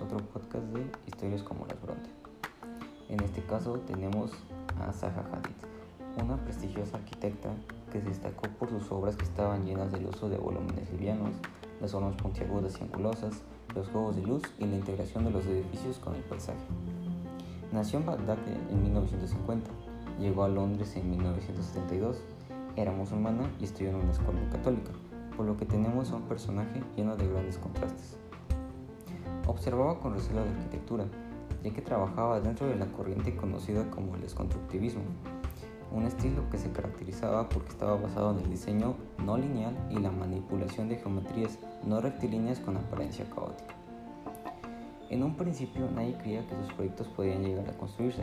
otro podcast de historias como las Bronte. En este caso tenemos a Zaha Hadid, una prestigiosa arquitecta que se destacó por sus obras que estaban llenas del uso de volúmenes livianos, las formas puntiagudas y angulosas, los juegos de luz y la integración de los edificios con el paisaje. Nació en Bagdad en 1950, llegó a Londres en 1972, era musulmana y estudió en una escuela católica, por lo que tenemos a un personaje lleno de grandes contrastes. Observaba con recelo la arquitectura, ya que trabajaba dentro de la corriente conocida como el desconstructivismo, un estilo que se caracterizaba porque estaba basado en el diseño no lineal y la manipulación de geometrías no rectilíneas con apariencia caótica. En un principio nadie creía que sus proyectos podían llegar a construirse,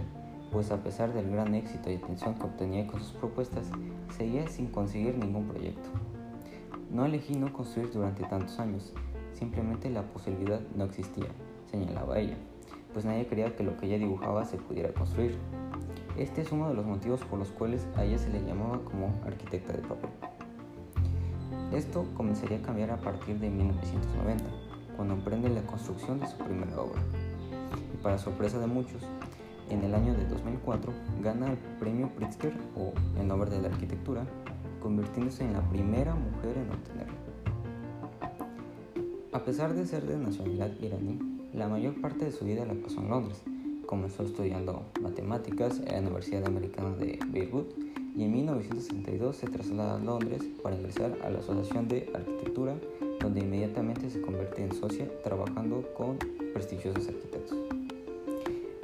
pues a pesar del gran éxito y atención que obtenía con sus propuestas, seguía sin conseguir ningún proyecto. No elegí no construir durante tantos años, simplemente la posibilidad no existía, señalaba ella, pues nadie creía que lo que ella dibujaba se pudiera construir. Este es uno de los motivos por los cuales a ella se le llamaba como arquitecta de papel. Esto comenzaría a cambiar a partir de 1990, cuando emprende la construcción de su primera obra. Y para sorpresa de muchos, en el año de 2004 gana el premio Pritzker o el Nobel de la Arquitectura, convirtiéndose en la primera mujer en obtenerlo. A pesar de ser de nacionalidad iraní, la mayor parte de su vida la pasó en Londres. Comenzó estudiando matemáticas en la Universidad Americana de Beirut y en 1962 se traslada a Londres para ingresar a la Asociación de Arquitectura, donde inmediatamente se convierte en socia trabajando con prestigiosos arquitectos.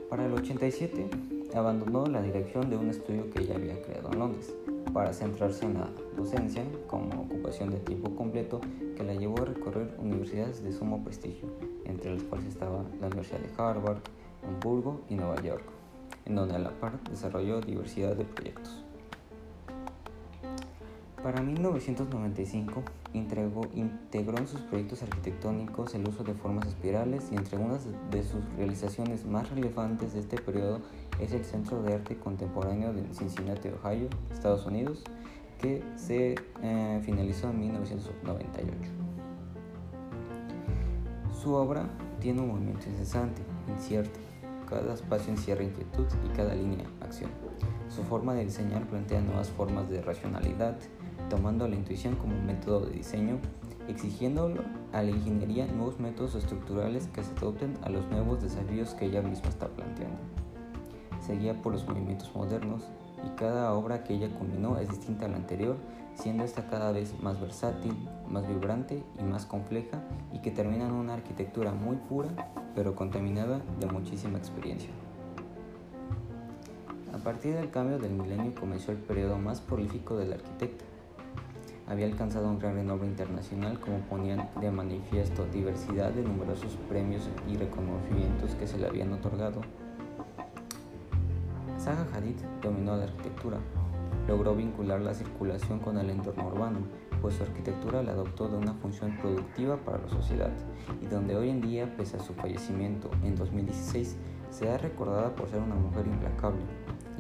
Para el 87 abandonó la dirección de un estudio que ella había creado en Londres para centrarse en la docencia como ocupación de tiempo completo que la llevó a recorrer universidades de sumo prestigio, entre las cuales estaba la Universidad de Harvard, Hamburgo y Nueva York, en donde a la par desarrolló diversidad de proyectos. Para 1995 integró, en sus proyectos arquitectónicos el uso de formas espirales y entre unas de sus realizaciones más relevantes de este periodo es el Centro de Arte Contemporáneo de Cincinnati, Ohio, Estados Unidos, que se eh, finalizó en 1998. Su obra tiene un movimiento incesante, incierto. Cada espacio encierra inquietud y cada línea acción. Su forma de diseñar plantea nuevas formas de racionalidad, tomando la intuición como método de diseño, exigiéndolo a la ingeniería nuevos métodos estructurales que se adopten a los nuevos desafíos que ella misma está planteando. Seguía por los movimientos modernos y cada obra que ella culminó es distinta a la anterior, siendo esta cada vez más versátil, más vibrante y más compleja y que termina en una arquitectura muy pura pero contaminada de muchísima experiencia. A partir del cambio del milenio comenzó el periodo más prolífico del arquitecto, había alcanzado un gran renombre internacional como ponían de manifiesto diversidad de numerosos premios y reconocimientos que se le habían otorgado. Zaha Hadid dominó la arquitectura, logró vincular la circulación con el entorno urbano, pues su arquitectura la adoptó de una función productiva para la sociedad y donde hoy en día, pese a su fallecimiento en 2016, se ha recordada por ser una mujer implacable,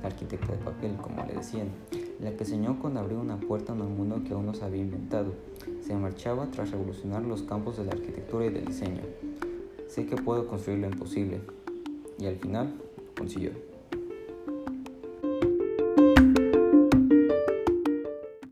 la arquitecta de papel, como le decían, la que soñó con abrir una puerta en un mundo que aún no se había inventado. Se marchaba tras revolucionar los campos de la arquitectura y del diseño. Sé que puedo construir lo imposible. Y al final, consiguió.